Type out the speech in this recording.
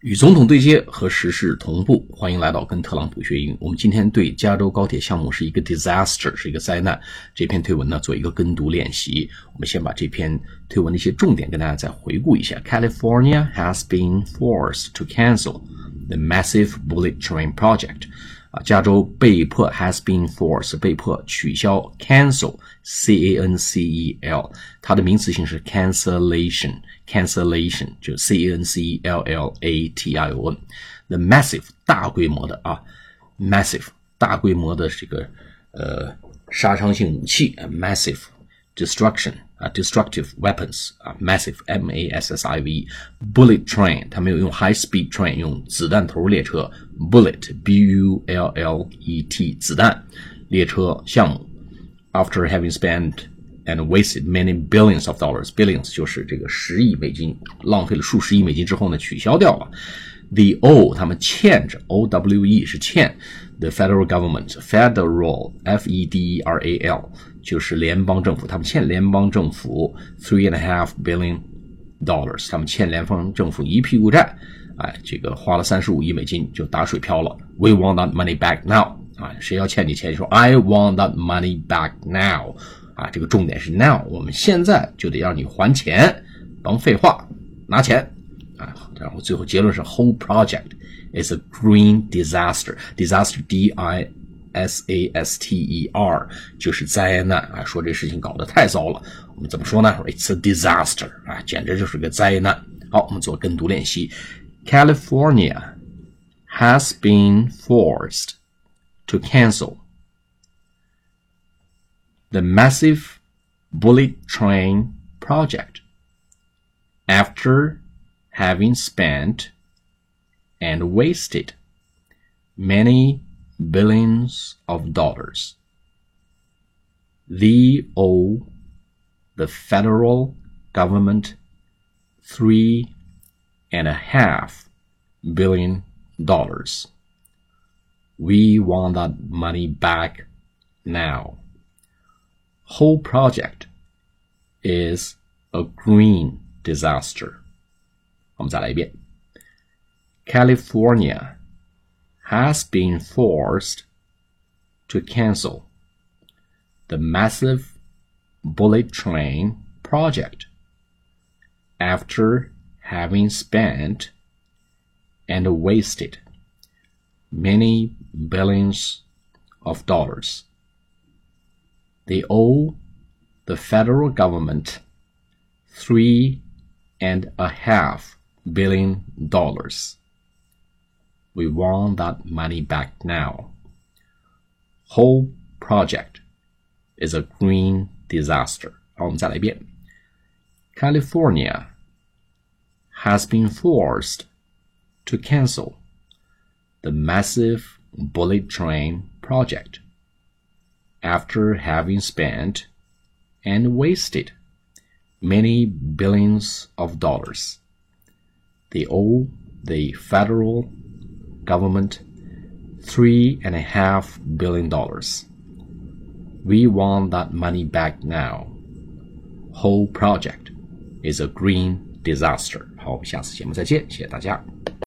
与总统对接和时事同步，欢迎来到跟特朗普学英语。我们今天对加州高铁项目是一个 disaster，是一个灾难。这篇推文呢，做一个跟读练习。我们先把这篇推文的一些重点跟大家再回顾一下。California has been forced to cancel the massive bullet train project. 啊，加州被迫 has been forced 被迫取消 cancel c a n c e l 它的名词性是 cancellation cancellation 就 c a n c e l l a t i o n the massive 大规模的啊 massive 大规模的这个呃杀伤性武器 massive destruction 啊 ，destructive weapons 啊，massive m a s s i v e bullet train，它没有用 high speed train，用子弹头列车 bullet b u l l e t 子弹列车项目。After having spent and wasted many billions of dollars，billions 就是这个十亿美金，浪费了数十亿美金之后呢，取消掉了。The O 他们欠着 O W E 是欠 the federal government federal F E D E R A L 就是联邦政府，他们欠联邦政府 three and a half billion dollars，他们欠联邦政府一屁股债，哎，这个花了三十五亿美金就打水漂了。We want that money back now，啊，谁要欠你钱，你说 I want that money back now，啊，这个重点是 now，我们现在就得让你还钱，甭废话，拿钱。啊，然后最后结论是 whole project is a green disaster. Disaster D I S A S T E R 就是灾难啊，说这事情搞得太糟了。我们怎么说呢？It's a disaster 啊，简直就是个灾难。好，我们做跟读练习。California has been forced to cancel the massive bullet train project after having spent and wasted many billions of dollars. They owe the federal government three and a half billion dollars. We want that money back now. Whole project is a green disaster. 我们再来一遍。California has been forced to cancel the massive bullet train project after having spent and wasted many billions of dollars. They owe the federal government three and a half billion dollars. We want that money back now. Whole project is a green disaster. 好，我们再来一遍。California has been forced to cancel the massive bullet train project after having spent and wasted many billions of dollars they owe the federal government three and a half billion dollars. We want that money back now. Whole project is a green disaster. 好，下次节目再见，谢谢大家。